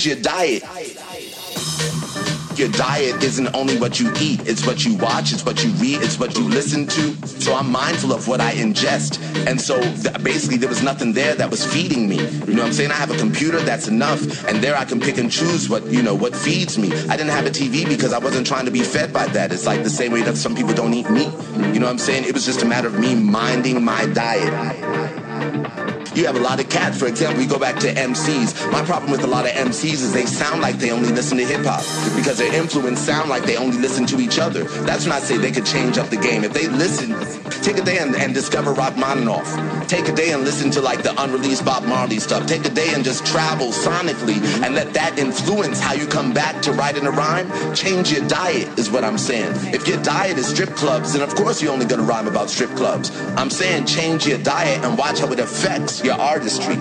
change your diet. Your diet isn't only what you eat, it's what you watch, it's what you read, it's what you listen to. So I'm mindful of what I ingest. And so th- basically there was nothing there that was feeding me. You know what I'm saying? I have a computer, that's enough. And there I can pick and choose what, you know, what feeds me. I didn't have a TV because I wasn't trying to be fed by that. It's like the same way that some people don't eat meat. You know what I'm saying? It was just a matter of me minding my diet. You have a lot of cats, for example, you go back to MCs. My problem with a lot of MCs is they sound like they only listen to hip hop because their influence sound like they only listen to each other. That's when I say they could change up the game. If they listen, take a day and, and discover Rachmaninoff. Take a day and listen to like the unreleased Bob Marley stuff. Take a day and just travel sonically and let that influence how you come back to writing a rhyme. Change your diet is what I'm saying. If your diet is strip clubs, then of course you're only gonna rhyme about strip clubs. I'm saying change your diet and watch how it affects your artistry.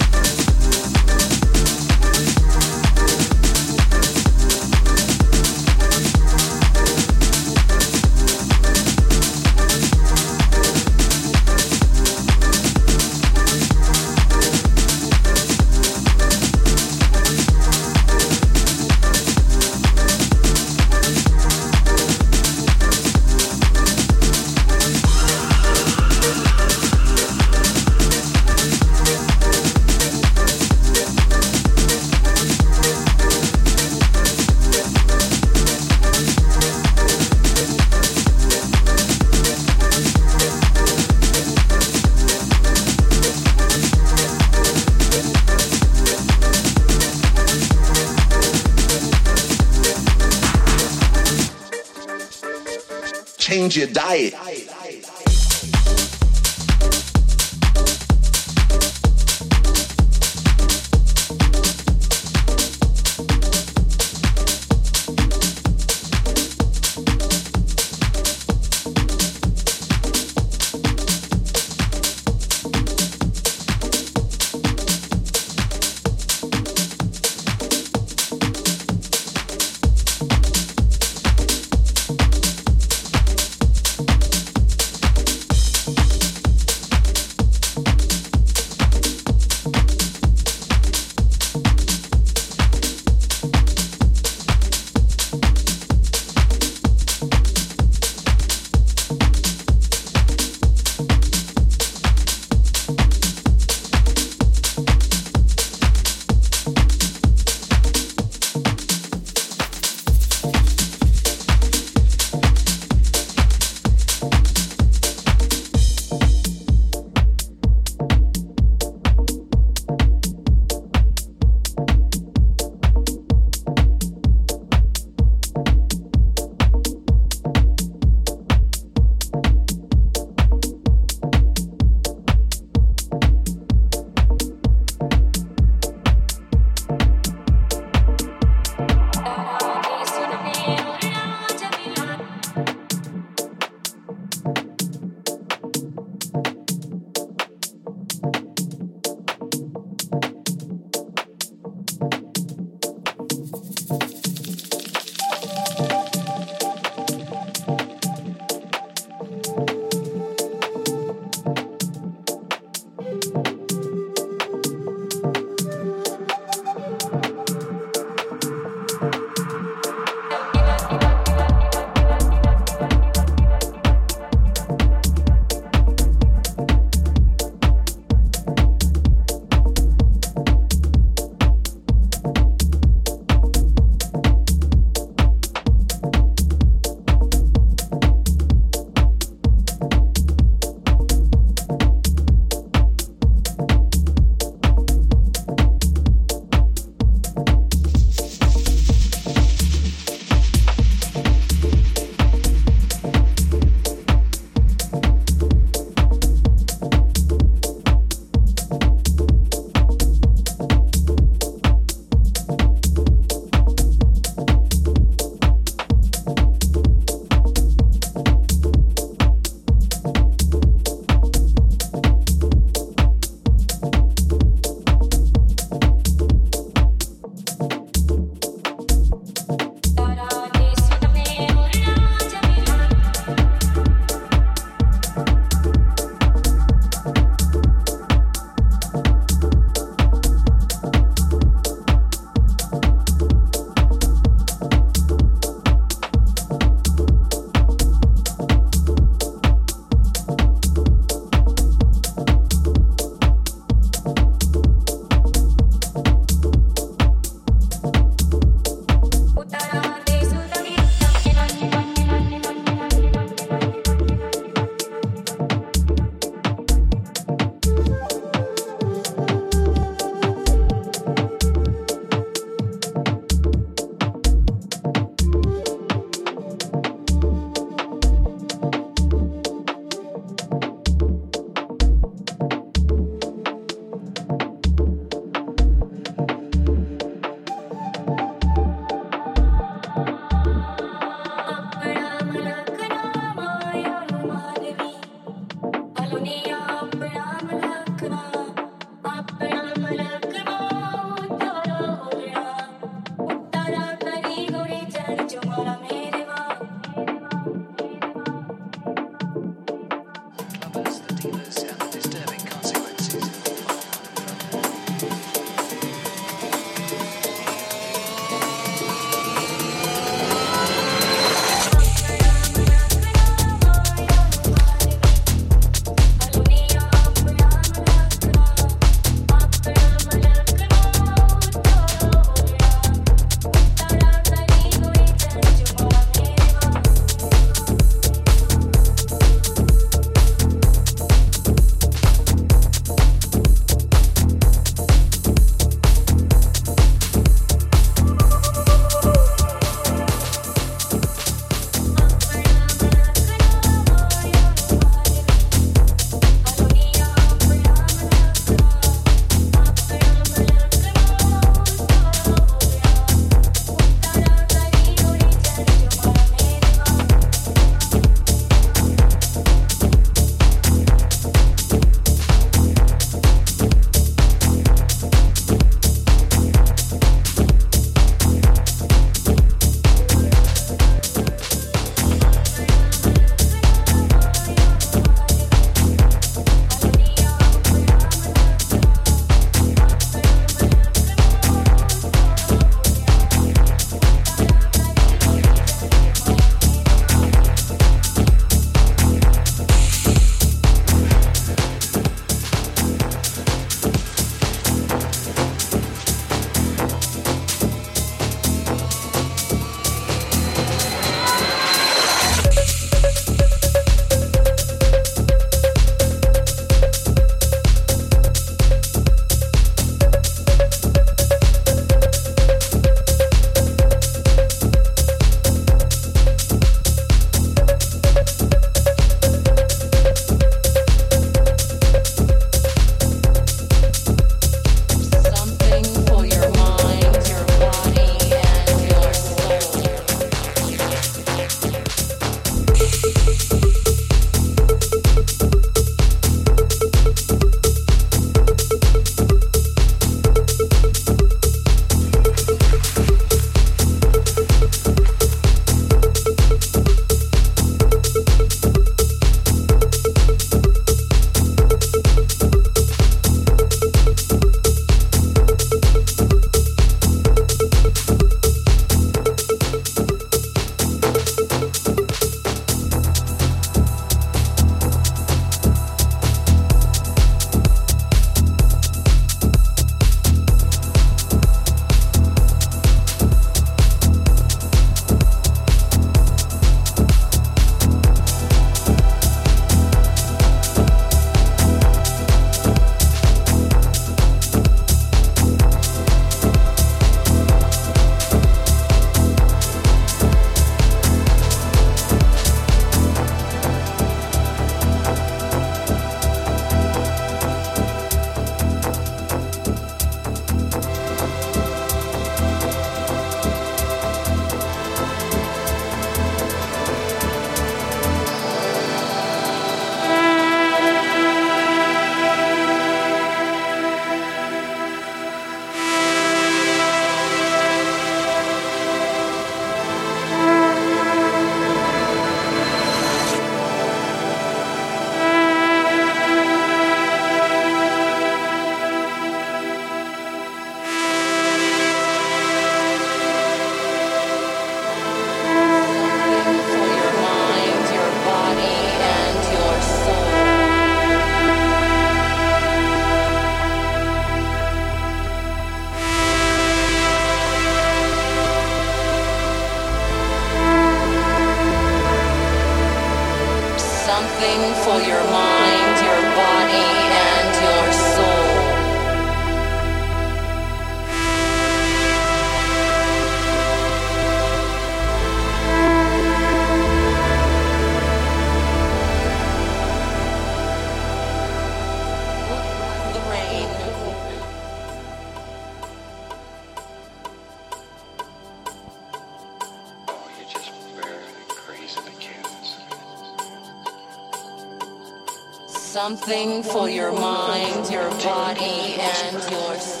Something for your mind, your body, and yours.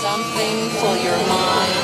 Something for your mind.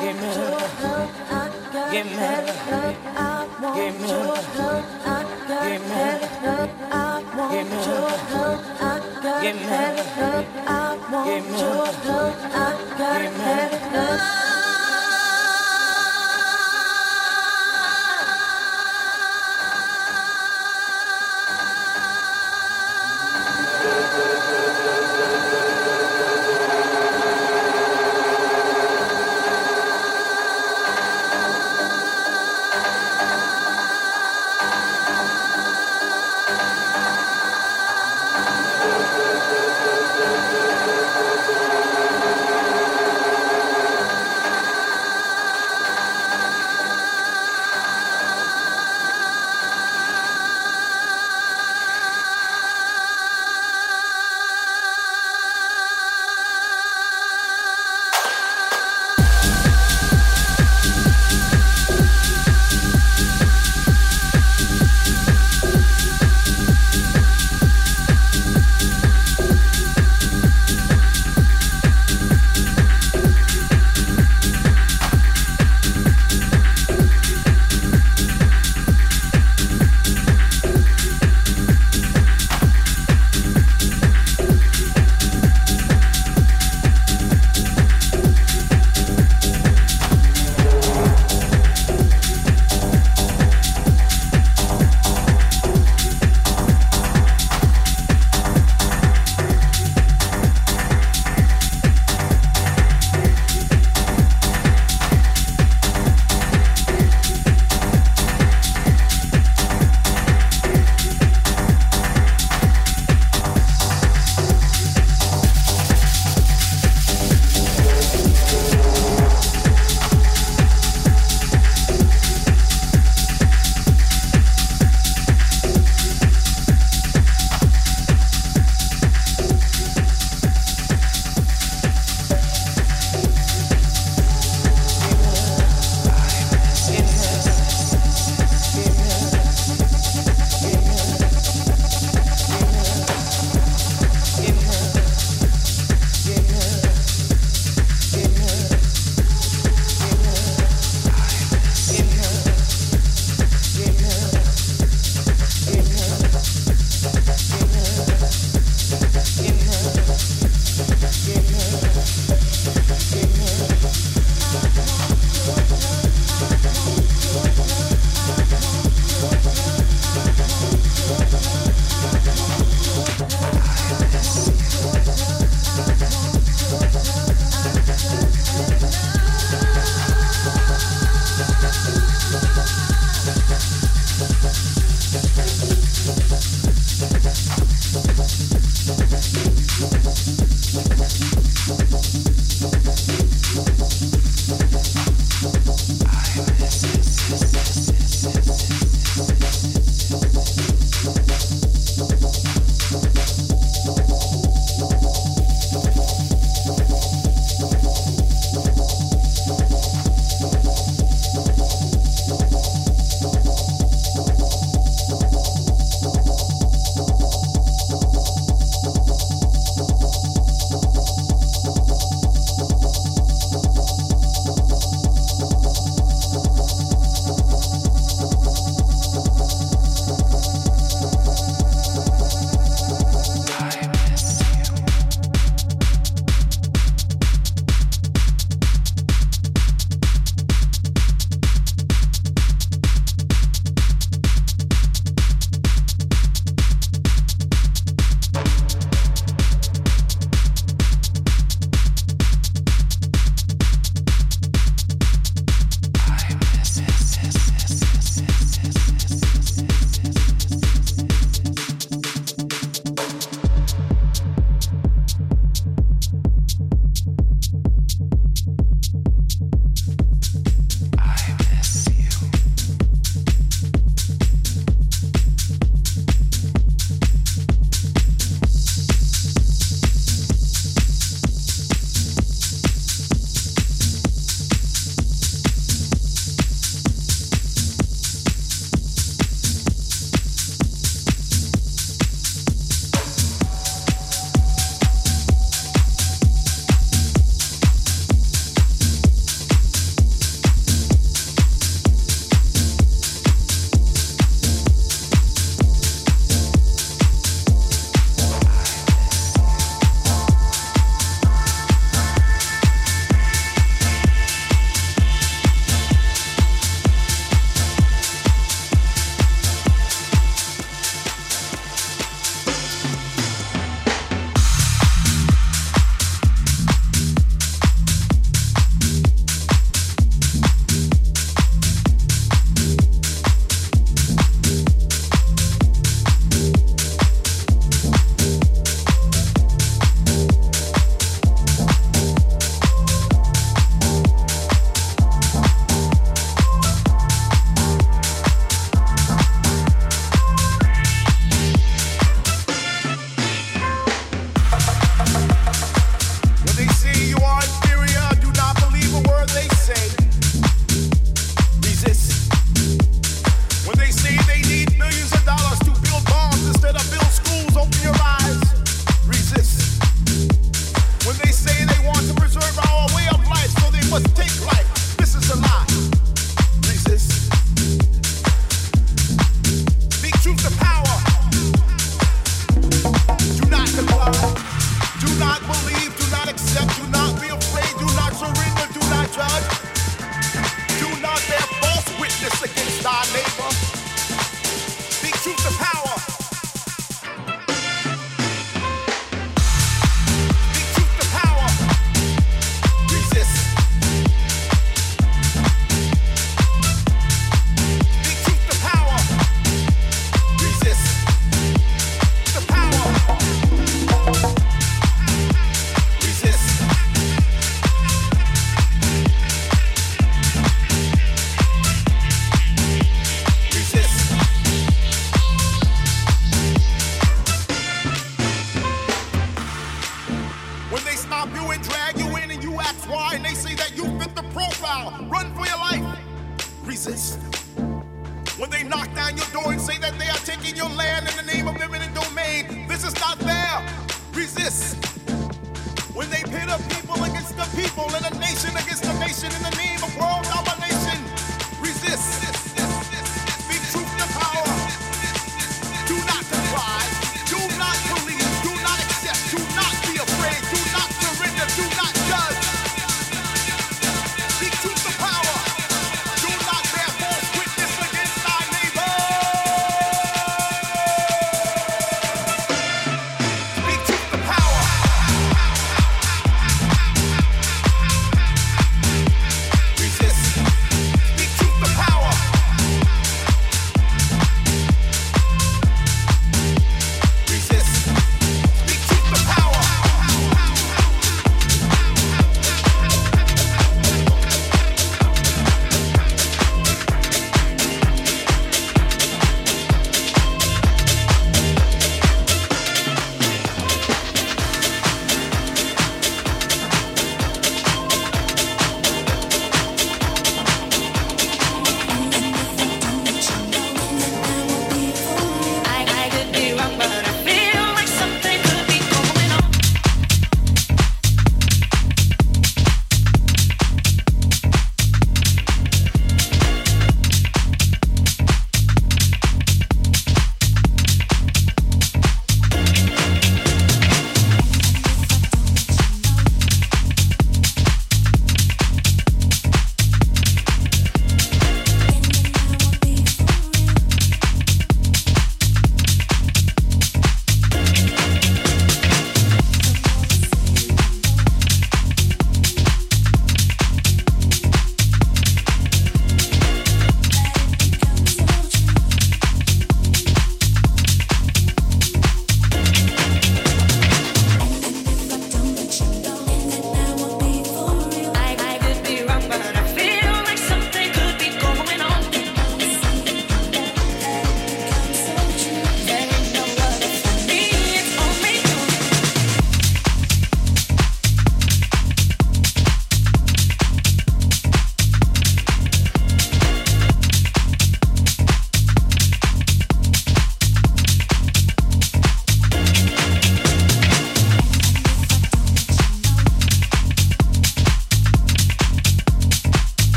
Give me, give me, give me, give me, give me, give me, give me.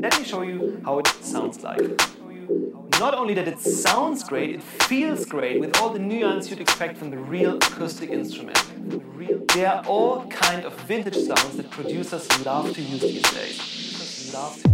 Let me show you how it sounds like. Not only that it sounds great, it feels great with all the nuance you'd expect from the real acoustic instrument. They are all kind of vintage sounds that producers love to use these days.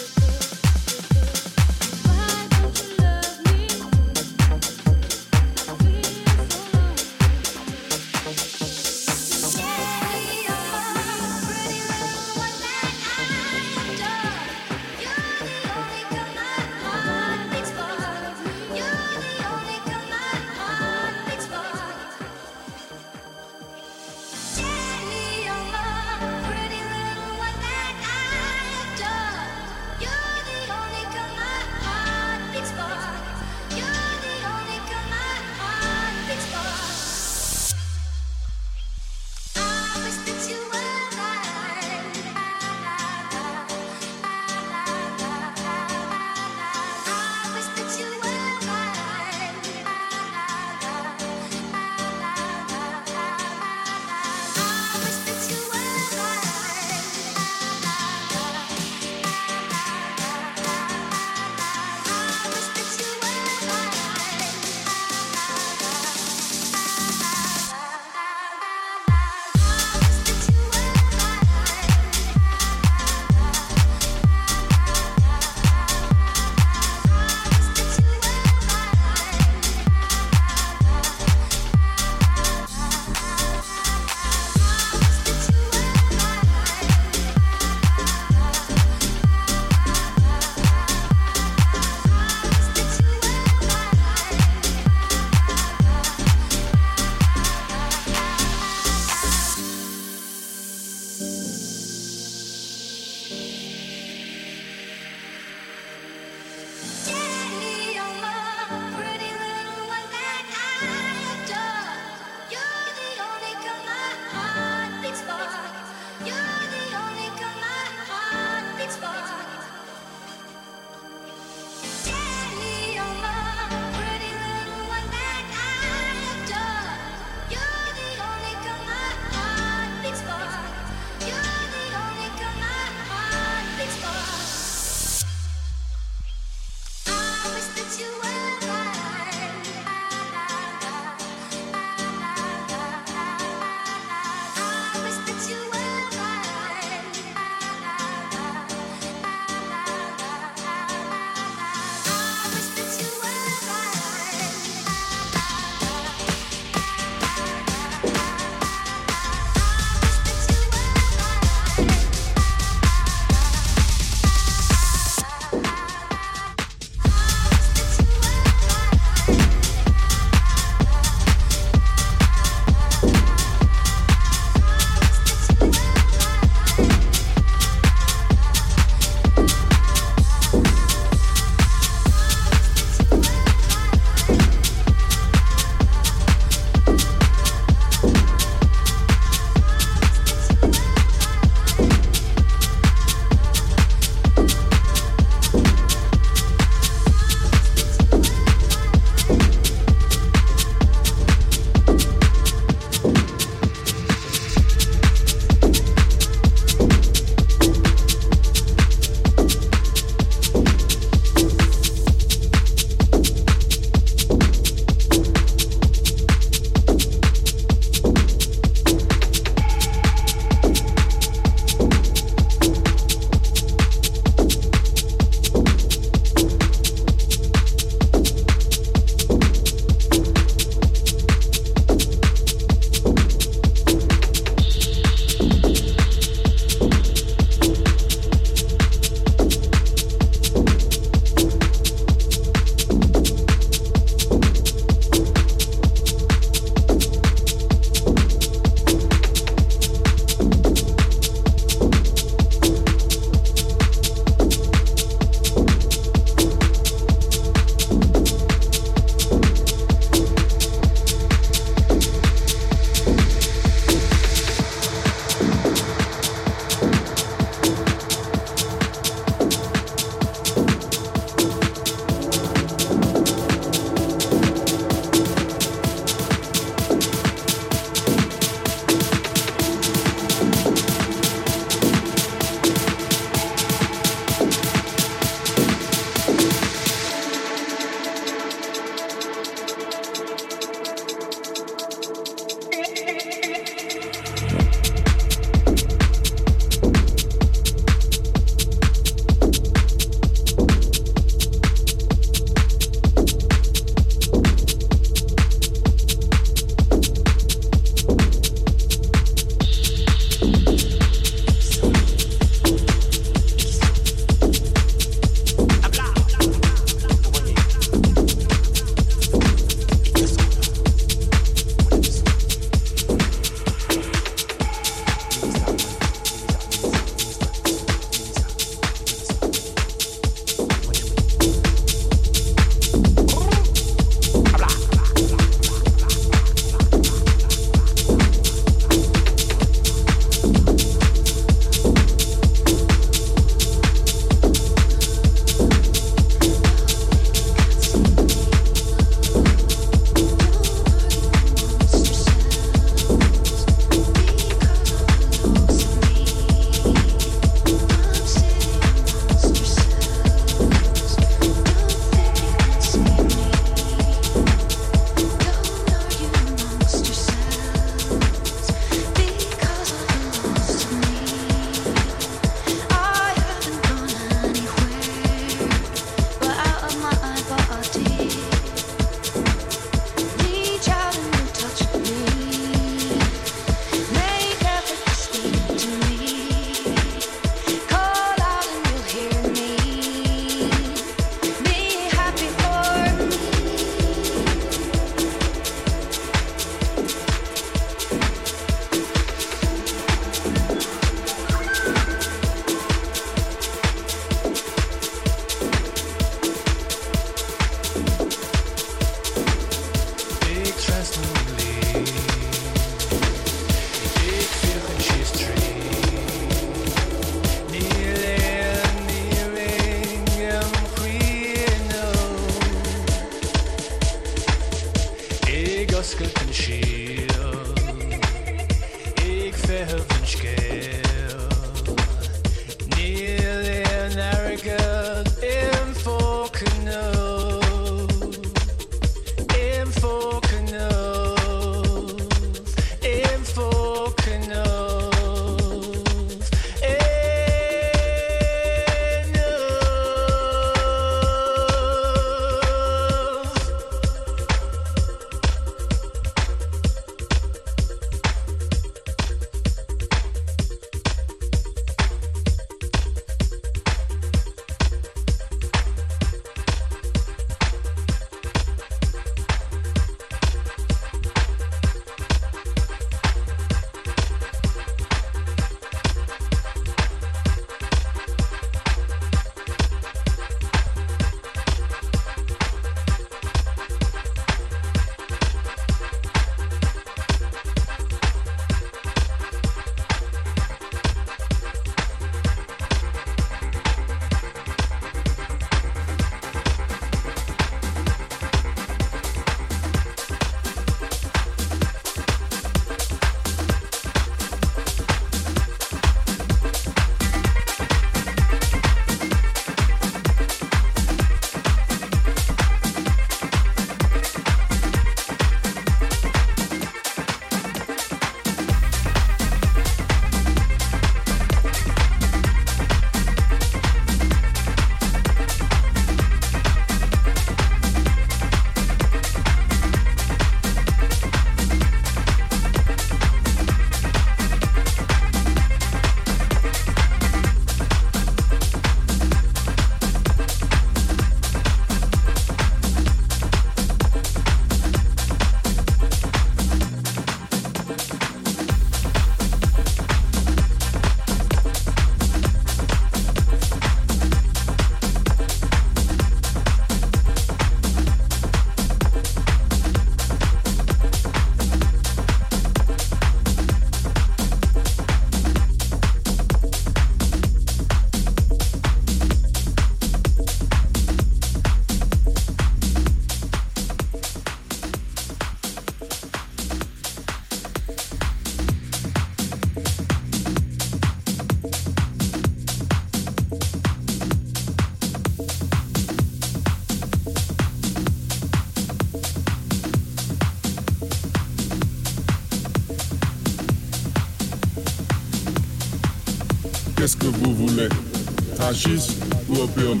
Hachis ou opium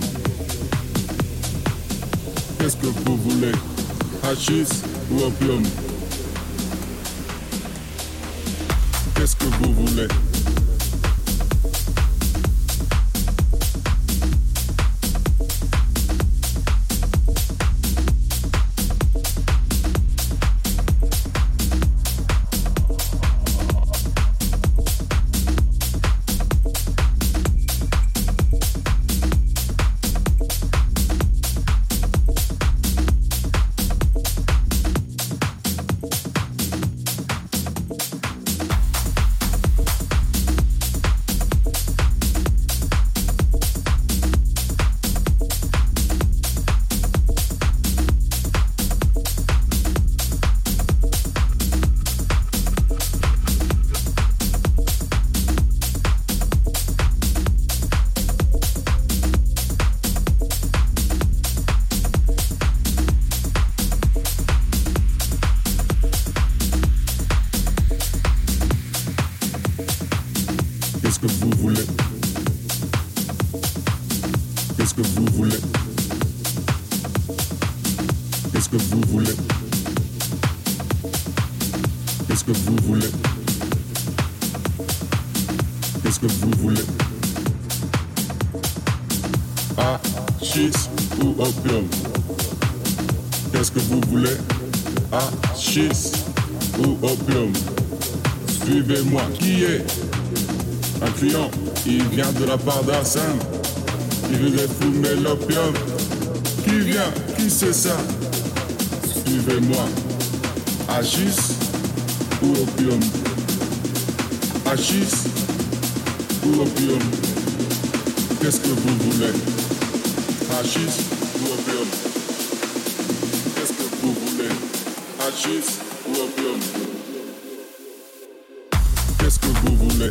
Qu'est-ce que vous voulez? Hachis ou opium opium Qu'est-ce que vous voulez? Hachis ou opium Suivez-moi. Qui est? Un client, il vient de la part d'Hassan. Il voudrait fumer l'opium. Qui vient? Qui c'est ça? Suivez-moi. Hachis ou opium Hachis ou opium Qu'est-ce que vous voulez? Hachis Qu'est-ce que vous voulez? Un ou un biome Qu'est-ce que vous voulez?